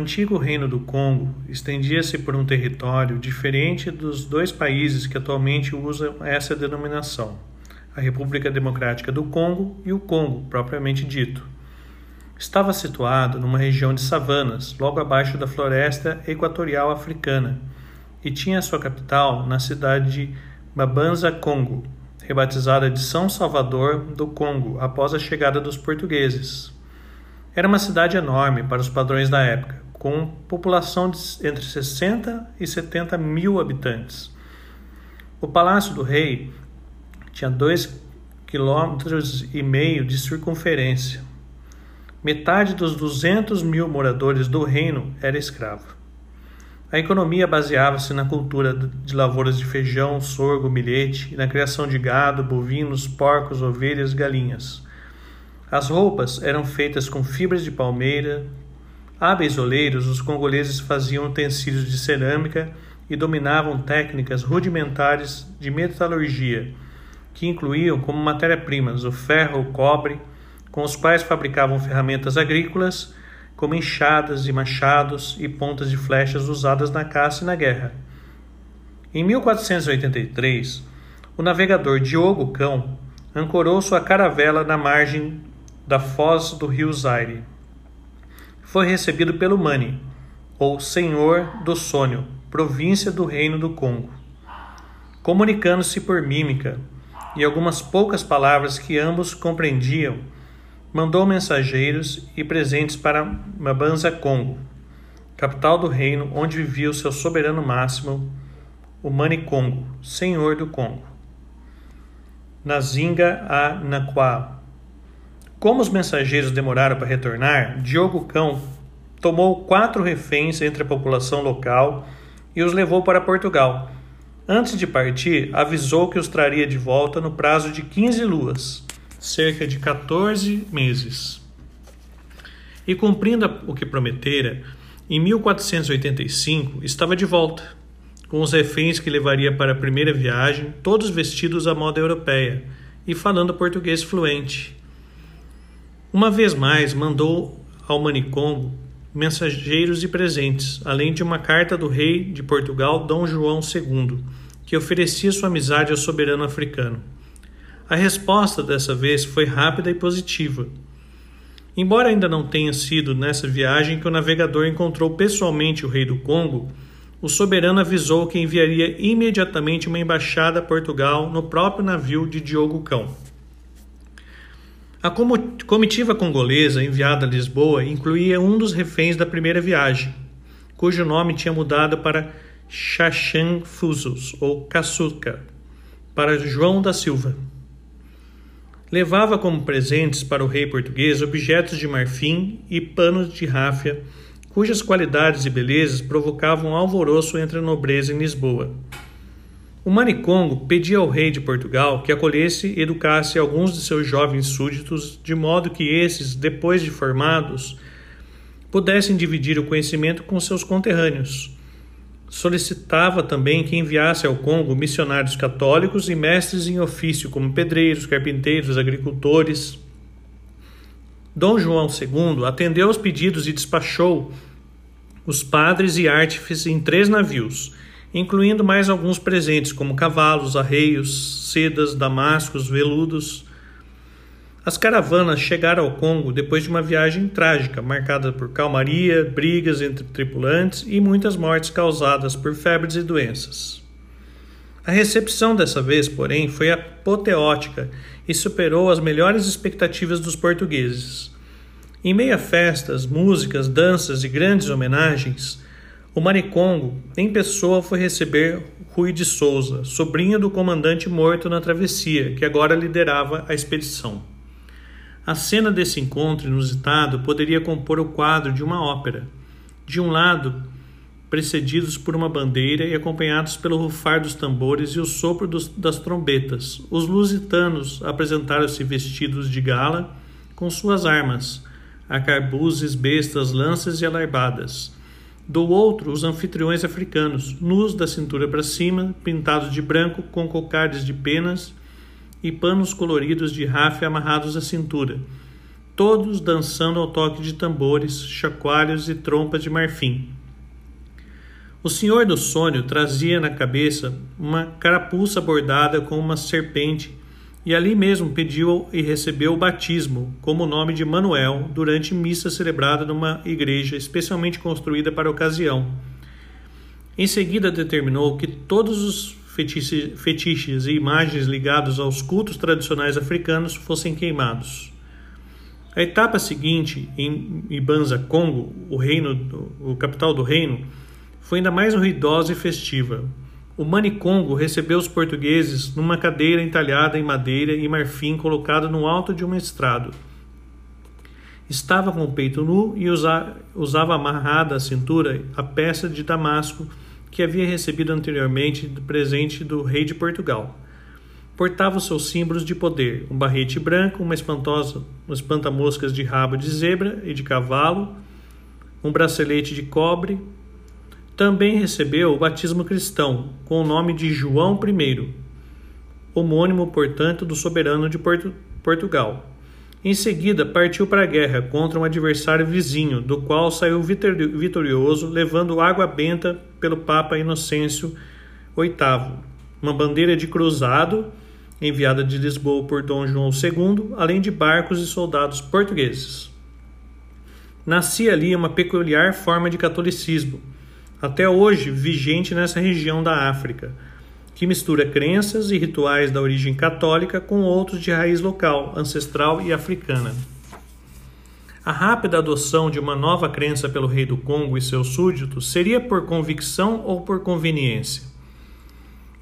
Antigo Reino do Congo estendia-se por um território diferente dos dois países que atualmente usam essa denominação, a República Democrática do Congo e o Congo, propriamente dito. Estava situado numa região de savanas, logo abaixo da floresta equatorial africana, e tinha sua capital na cidade de Babanza Congo, rebatizada de São Salvador do Congo após a chegada dos portugueses. Era uma cidade enorme para os padrões da época, com população de entre 60 e 70 mil habitantes. O Palácio do Rei tinha dois quilômetros e meio de circunferência. Metade dos 200 mil moradores do reino era escravo. A economia baseava-se na cultura de lavouras de feijão, sorgo, milhete e na criação de gado, bovinos, porcos, ovelhas galinhas. As roupas eram feitas com fibras de palmeira. Hábeis oleiros, os congoleses faziam utensílios de cerâmica e dominavam técnicas rudimentares de metalurgia, que incluíam como matéria-primas o ferro, o cobre, com os quais fabricavam ferramentas agrícolas como enxadas e machados e pontas de flechas usadas na caça e na guerra. Em 1483, o navegador Diogo Cão ancorou sua caravela na margem da foz do rio Zaire. Foi recebido pelo Mani, ou Senhor do Sônio, província do Reino do Congo, comunicando-se por mímica e algumas poucas palavras que ambos compreendiam mandou mensageiros e presentes para Mabanza Congo, capital do reino onde vivia o seu soberano máximo, o Mani Congo, senhor do Congo. Nazinga a Naquá. Como os mensageiros demoraram para retornar, Diogo Cão tomou quatro reféns entre a população local e os levou para Portugal. Antes de partir, avisou que os traria de volta no prazo de 15 luas cerca de 14 meses. E cumprindo o que prometera, em 1485 estava de volta, com os reféns que levaria para a primeira viagem, todos vestidos à moda europeia e falando português fluente. Uma vez mais mandou ao manicombo mensageiros e presentes, além de uma carta do rei de Portugal, Dom João II, que oferecia sua amizade ao soberano africano. A resposta dessa vez foi rápida e positiva. Embora ainda não tenha sido nessa viagem que o navegador encontrou pessoalmente o rei do Congo, o soberano avisou que enviaria imediatamente uma embaixada a Portugal no próprio navio de Diogo Cão. A comitiva congolesa enviada a Lisboa incluía um dos reféns da primeira viagem, cujo nome tinha mudado para Xaxan Fusos, ou Caçuca, para João da Silva levava como presentes para o rei português objetos de marfim e panos de ráfia, cujas qualidades e belezas provocavam alvoroço entre a nobreza em Lisboa. O Manicongo pedia ao rei de Portugal que acolhesse e educasse alguns de seus jovens súditos, de modo que esses, depois de formados, pudessem dividir o conhecimento com seus conterrâneos solicitava também que enviasse ao Congo missionários católicos e mestres em ofício, como pedreiros, carpinteiros, agricultores. Dom João II atendeu aos pedidos e despachou os padres e artífices em três navios, incluindo mais alguns presentes, como cavalos, arreios, sedas, damascos, veludos as caravanas chegaram ao Congo depois de uma viagem trágica, marcada por calmaria, brigas entre tripulantes e muitas mortes causadas por febres e doenças. A recepção dessa vez, porém, foi apoteótica e superou as melhores expectativas dos portugueses. Em meio a festas, músicas, danças e grandes homenagens, o Maricongo, em pessoa, foi receber Rui de Souza, sobrinho do comandante morto na travessia, que agora liderava a expedição. A cena desse encontro inusitado poderia compor o quadro de uma ópera. De um lado, precedidos por uma bandeira e acompanhados pelo rufar dos tambores e o sopro dos, das trombetas, os lusitanos apresentaram-se vestidos de gala com suas armas, arcabuzes, bestas, lanças e alarbadas. Do outro, os anfitriões africanos, nus da cintura para cima, pintados de branco com cocardes de penas e panos coloridos de ráfia amarrados à cintura, todos dançando ao toque de tambores, chacoalhos e trompas de marfim. O senhor do sonho trazia na cabeça uma carapuça bordada com uma serpente e ali mesmo pediu e recebeu o batismo, como o nome de Manuel, durante missa celebrada numa igreja especialmente construída para a ocasião. Em seguida determinou que todos os fetiches e imagens ligados aos cultos tradicionais africanos fossem queimados. A etapa seguinte, em Ibanza, Congo, o reino, o capital do reino, foi ainda mais ruidosa e festiva. O Manicongo recebeu os portugueses numa cadeira entalhada em madeira e marfim colocada no alto de um estrado. Estava com o peito nu e usava amarrada à cintura a peça de damasco que havia recebido anteriormente do presente do rei de Portugal. Portava os seus símbolos de poder: um barrete branco, uma espantosa, um espanta-moscas de rabo de zebra e de cavalo, um bracelete de cobre, também recebeu o batismo cristão, com o nome de João I, homônimo, portanto, do soberano de Porto, Portugal. Em seguida, partiu para a guerra contra um adversário vizinho, do qual saiu vitorioso, levando água benta pelo Papa Inocêncio VIII, uma bandeira de cruzado enviada de Lisboa por Dom João II, além de barcos e soldados portugueses. Nascia ali uma peculiar forma de catolicismo, até hoje vigente nessa região da África, que mistura crenças e rituais da origem católica com outros de raiz local, ancestral e africana. A rápida adoção de uma nova crença pelo rei do Congo e seus súditos seria por convicção ou por conveniência?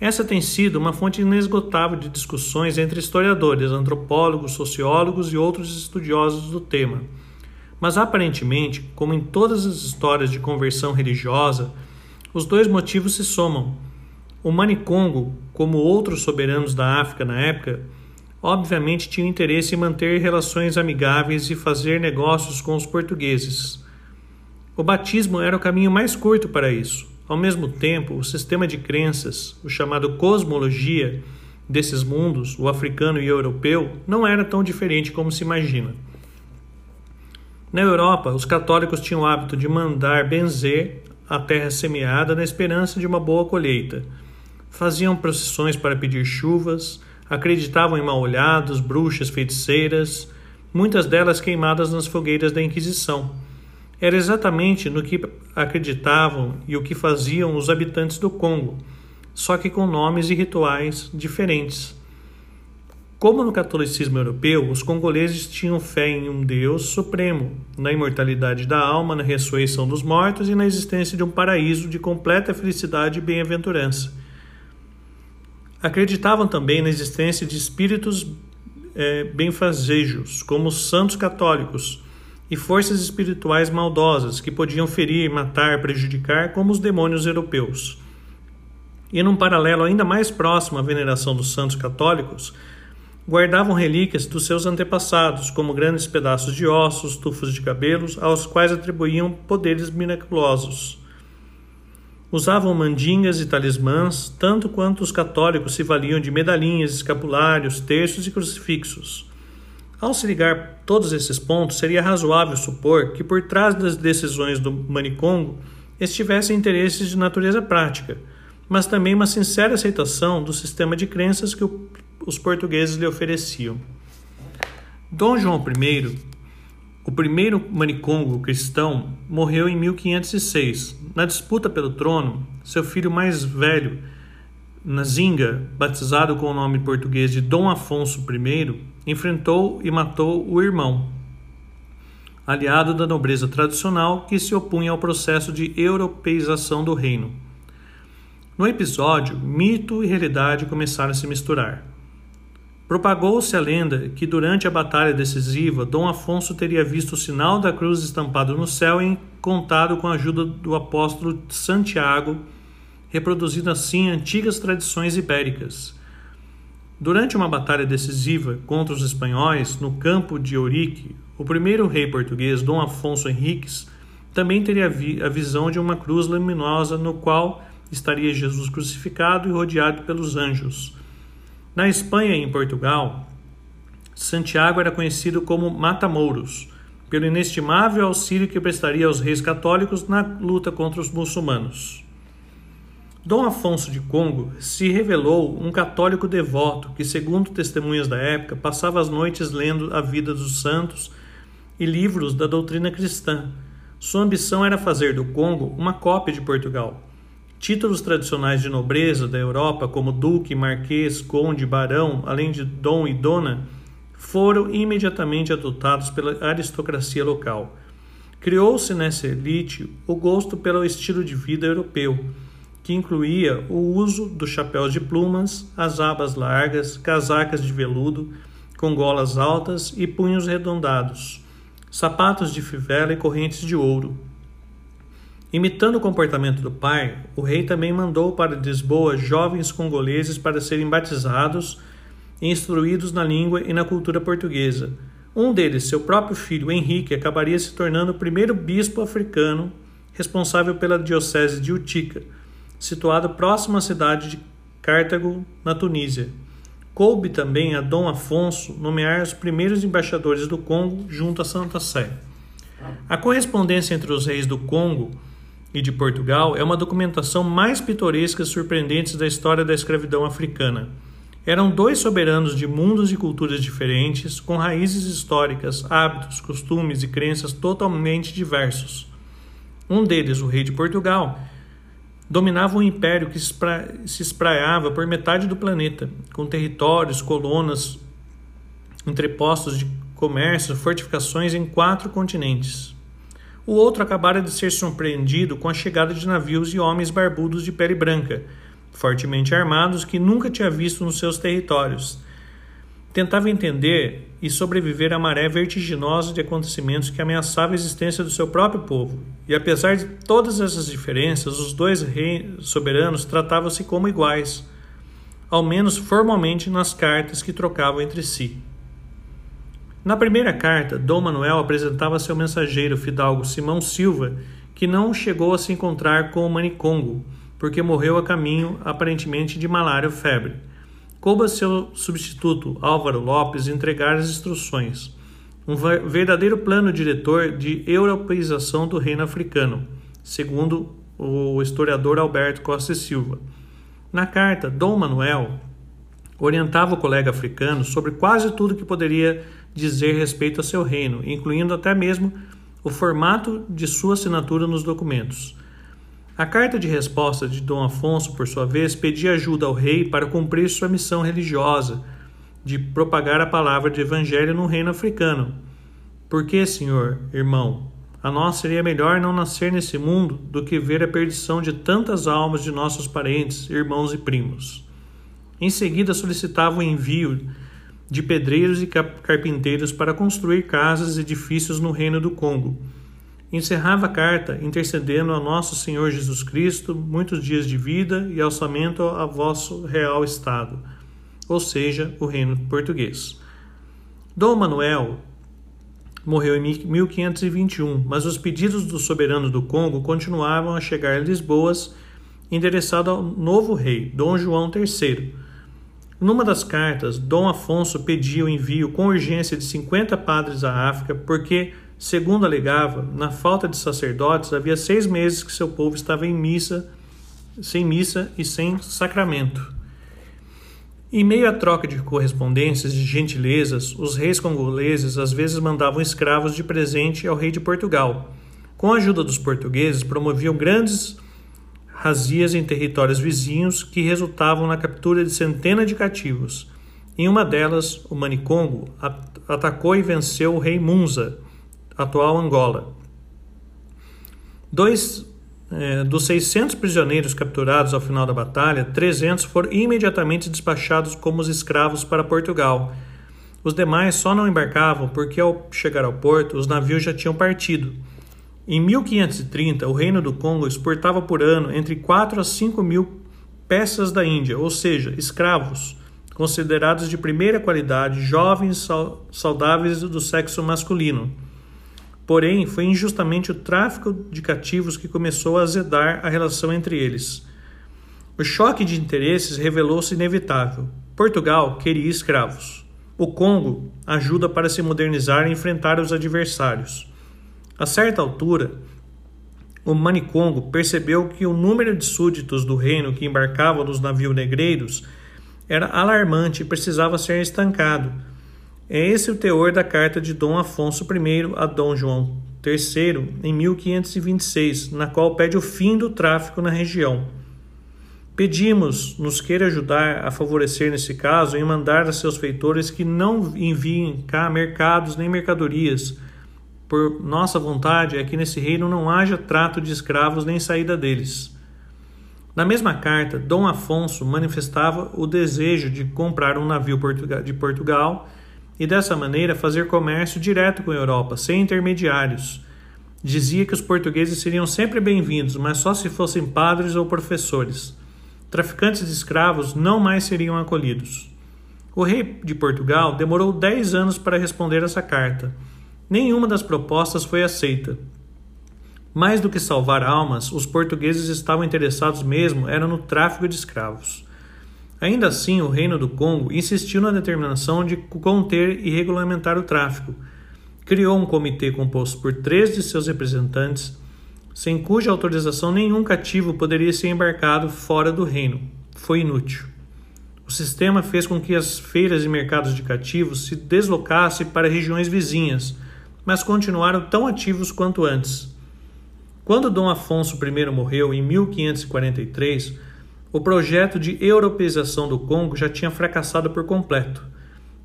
Essa tem sido uma fonte inesgotável de discussões entre historiadores, antropólogos, sociólogos e outros estudiosos do tema mas aparentemente, como em todas as histórias de conversão religiosa, os dois motivos se somam. O Manicongo, como outros soberanos da África na época, obviamente tinha interesse em manter relações amigáveis e fazer negócios com os portugueses. O batismo era o caminho mais curto para isso. Ao mesmo tempo, o sistema de crenças, o chamado cosmologia, desses mundos, o africano e o europeu, não era tão diferente como se imagina. Na Europa, os católicos tinham o hábito de mandar benzer a terra semeada na esperança de uma boa colheita. Faziam procissões para pedir chuvas, acreditavam em mal-olhados, bruxas, feiticeiras, muitas delas queimadas nas fogueiras da Inquisição. Era exatamente no que acreditavam e o que faziam os habitantes do Congo, só que com nomes e rituais diferentes. Como no catolicismo europeu, os congoleses tinham fé em um Deus supremo, na imortalidade da alma, na ressurreição dos mortos e na existência de um paraíso de completa felicidade e bem-aventurança. Acreditavam também na existência de espíritos é, benfazejos, como os santos católicos, e forças espirituais maldosas que podiam ferir, matar, prejudicar, como os demônios europeus. E num paralelo ainda mais próximo à veneração dos santos católicos, guardavam relíquias dos seus antepassados, como grandes pedaços de ossos, tufos de cabelos, aos quais atribuíam poderes miraculosos. Usavam mandingas e talismãs, tanto quanto os católicos se valiam de medalhinhas, escapulários, terços e crucifixos. Ao se ligar todos esses pontos, seria razoável supor que por trás das decisões do Manicongo estivessem interesses de natureza prática, mas também uma sincera aceitação do sistema de crenças que o os portugueses lhe ofereciam. Dom João I, o primeiro manicongo cristão, morreu em 1506. Na disputa pelo trono, seu filho mais velho, Nazinga, batizado com o nome português de Dom Afonso I, enfrentou e matou o irmão, aliado da nobreza tradicional que se opunha ao processo de europeização do reino. No episódio, mito e realidade começaram a se misturar. Propagou-se a lenda que durante a batalha decisiva Dom Afonso teria visto o sinal da cruz estampado no céu e contado com a ajuda do apóstolo Santiago, reproduzindo assim antigas tradições ibéricas. Durante uma batalha decisiva contra os espanhóis no campo de Ourique, o primeiro rei português, Dom Afonso Henriques, também teria a visão de uma cruz luminosa no qual estaria Jesus crucificado e rodeado pelos anjos. Na Espanha e em Portugal, Santiago era conhecido como Matamouros, pelo inestimável auxílio que prestaria aos reis católicos na luta contra os muçulmanos. Dom Afonso de Congo se revelou um católico devoto que, segundo testemunhas da época, passava as noites lendo a vida dos santos e livros da doutrina cristã. Sua ambição era fazer do Congo uma cópia de Portugal. Títulos tradicionais de nobreza da Europa, como duque, marquês, conde, barão, além de dom e dona, foram imediatamente adotados pela aristocracia local. Criou-se nessa elite o gosto pelo estilo de vida europeu que incluía o uso do chapéu de plumas, as abas largas, casacas de veludo com golas altas e punhos redondados, sapatos de fivela e correntes de ouro. Imitando o comportamento do pai, o rei também mandou para Lisboa jovens congoleses para serem batizados e instruídos na língua e na cultura portuguesa. Um deles, seu próprio filho Henrique, acabaria se tornando o primeiro bispo africano responsável pela diocese de Utica situado próximo à cidade de Cartago, na Tunísia. Coube também a Dom Afonso nomear os primeiros embaixadores do Congo junto à Santa Sé. A correspondência entre os reis do Congo e de Portugal é uma documentação mais pitoresca e surpreendente da história da escravidão africana. Eram dois soberanos de mundos e culturas diferentes, com raízes históricas, hábitos, costumes e crenças totalmente diversos. Um deles, o rei de Portugal, dominava um império que se espraiava por metade do planeta, com territórios, colunas, entrepostos de comércio, fortificações em quatro continentes. O outro acabara de ser surpreendido com a chegada de navios e homens barbudos de pele branca, fortemente armados, que nunca tinha visto nos seus territórios tentava entender e sobreviver à maré vertiginosa de acontecimentos que ameaçava a existência do seu próprio povo. E apesar de todas essas diferenças, os dois reis soberanos tratavam-se como iguais, ao menos formalmente nas cartas que trocavam entre si. Na primeira carta, Dom Manuel apresentava seu mensageiro fidalgo Simão Silva, que não chegou a se encontrar com o Manicongo, porque morreu a caminho, aparentemente de malária ou febre. Coube a seu substituto, Álvaro Lopes, entregar as instruções, um verdadeiro plano diretor de europeização do reino africano, segundo o historiador Alberto Costa e Silva. Na carta, Dom Manuel orientava o colega africano sobre quase tudo que poderia dizer respeito a seu reino, incluindo até mesmo o formato de sua assinatura nos documentos. A carta de resposta de Dom Afonso, por sua vez, pedia ajuda ao rei para cumprir sua missão religiosa de propagar a palavra de evangelho no reino africano. Por que, senhor, irmão, a nós seria melhor não nascer nesse mundo do que ver a perdição de tantas almas de nossos parentes, irmãos e primos. Em seguida, solicitava o envio de pedreiros e carpinteiros para construir casas e edifícios no reino do Congo Encerrava a carta intercedendo a nosso Senhor Jesus Cristo muitos dias de vida e alçamento a vosso real estado, ou seja, o reino português. Dom Manuel morreu em 1521, mas os pedidos do soberano do Congo continuavam a chegar a Lisboas, endereçado ao novo rei, Dom João III. Numa das cartas, Dom Afonso pedia o envio com urgência de 50 padres à África, porque Segundo alegava, na falta de sacerdotes, havia seis meses que seu povo estava em missa, sem missa e sem sacramento. Em meio à troca de correspondências e gentilezas, os reis congoleses às vezes mandavam escravos de presente ao rei de Portugal. Com a ajuda dos portugueses, promoviam grandes razias em territórios vizinhos que resultavam na captura de centenas de cativos. Em uma delas, o Manicongo atacou e venceu o rei Munza, atual Angola. Dois é, dos 600 prisioneiros capturados ao final da batalha, 300 foram imediatamente despachados como os escravos para Portugal. Os demais só não embarcavam porque, ao chegar ao porto, os navios já tinham partido. Em 1530, o Reino do Congo exportava por ano entre 4 a 5 mil peças da Índia, ou seja, escravos, considerados de primeira qualidade, jovens, saudáveis do sexo masculino. Porém, foi injustamente o tráfico de cativos que começou a azedar a relação entre eles. O choque de interesses revelou-se inevitável. Portugal queria escravos. O Congo ajuda para se modernizar e enfrentar os adversários. A certa altura, o Manicongo percebeu que o número de súditos do reino que embarcavam nos navios negreiros era alarmante e precisava ser estancado. É esse o teor da carta de Dom Afonso I a Dom João III em 1526, na qual pede o fim do tráfico na região. Pedimos nos queira ajudar a favorecer nesse caso em mandar a seus feitores que não enviem cá mercados nem mercadorias. Por nossa vontade é que nesse reino não haja trato de escravos nem saída deles. Na mesma carta, Dom Afonso manifestava o desejo de comprar um navio de Portugal e dessa maneira fazer comércio direto com a Europa, sem intermediários. Dizia que os portugueses seriam sempre bem-vindos, mas só se fossem padres ou professores traficantes de escravos não mais seriam acolhidos. O rei de Portugal demorou dez anos para responder essa carta. Nenhuma das propostas foi aceita. Mais do que salvar almas, os portugueses estavam interessados mesmo era no tráfico de escravos. Ainda assim, o Reino do Congo insistiu na determinação de conter e regulamentar o tráfico. Criou um comitê composto por três de seus representantes sem cuja autorização nenhum cativo poderia ser embarcado fora do reino. Foi inútil. O sistema fez com que as feiras e mercados de cativos se deslocassem para regiões vizinhas, mas continuaram tão ativos quanto antes. Quando Dom Afonso I morreu em 1543, o projeto de europeização do Congo já tinha fracassado por completo.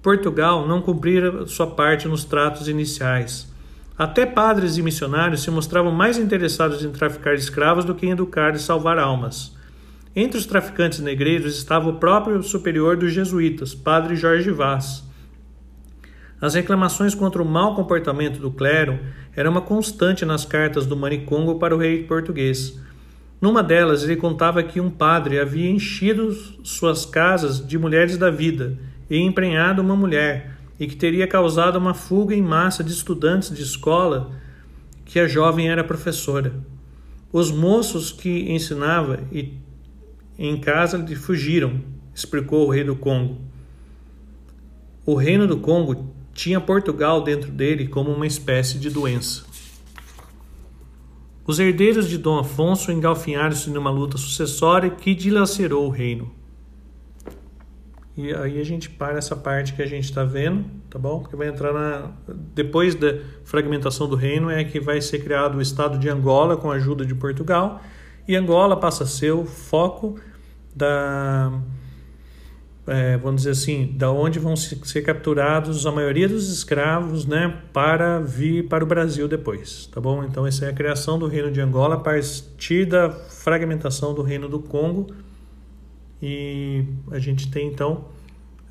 Portugal não cumprira sua parte nos tratos iniciais. Até padres e missionários se mostravam mais interessados em traficar escravos do que em educar e salvar almas. Entre os traficantes negreiros estava o próprio superior dos jesuítas, padre Jorge Vaz. As reclamações contra o mau comportamento do clero eram uma constante nas cartas do Manicongo para o rei português. Numa delas, ele contava que um padre havia enchido suas casas de mulheres da vida e emprenhado uma mulher, e que teria causado uma fuga em massa de estudantes de escola que a jovem era professora. Os moços que ensinava e em casa lhe fugiram, explicou o rei do Congo. O reino do Congo tinha Portugal dentro dele como uma espécie de doença. Os herdeiros de Dom Afonso engalfinharam-se numa luta sucessória que dilacerou o reino. E aí a gente para essa parte que a gente está vendo, tá bom? Porque vai entrar na. Depois da fragmentação do reino, é que vai ser criado o estado de Angola com a ajuda de Portugal. E Angola passa a ser o foco da. É, vamos dizer assim, da onde vão ser capturados a maioria dos escravos, né, para vir para o Brasil depois, tá bom? Então essa é a criação do reino de Angola a partir da fragmentação do reino do Congo e a gente tem então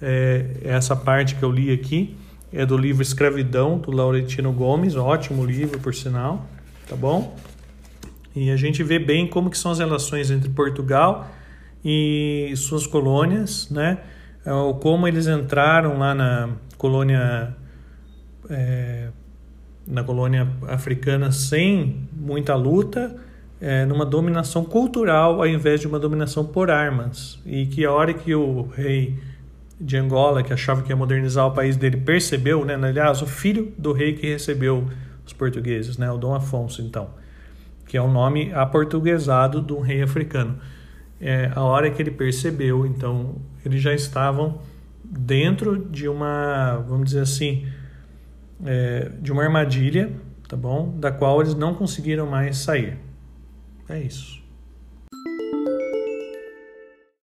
é, essa parte que eu li aqui, é do livro Escravidão, do Laurentino Gomes, ótimo livro, por sinal, tá bom? E a gente vê bem como que são as relações entre Portugal e suas colônias, né? É, como eles entraram lá na colônia é, na colônia africana sem muita luta, é, numa dominação cultural ao invés de uma dominação por armas. E que a hora que o rei de Angola, que achava que ia modernizar o país dele, percebeu, né? aliás, o filho do rei que recebeu os portugueses, né? o Dom Afonso, então, que é o nome aportuguesado de um rei africano. É, a hora que ele percebeu, então, eles já estavam dentro de uma, vamos dizer assim, é, de uma armadilha, tá bom? Da qual eles não conseguiram mais sair. É isso.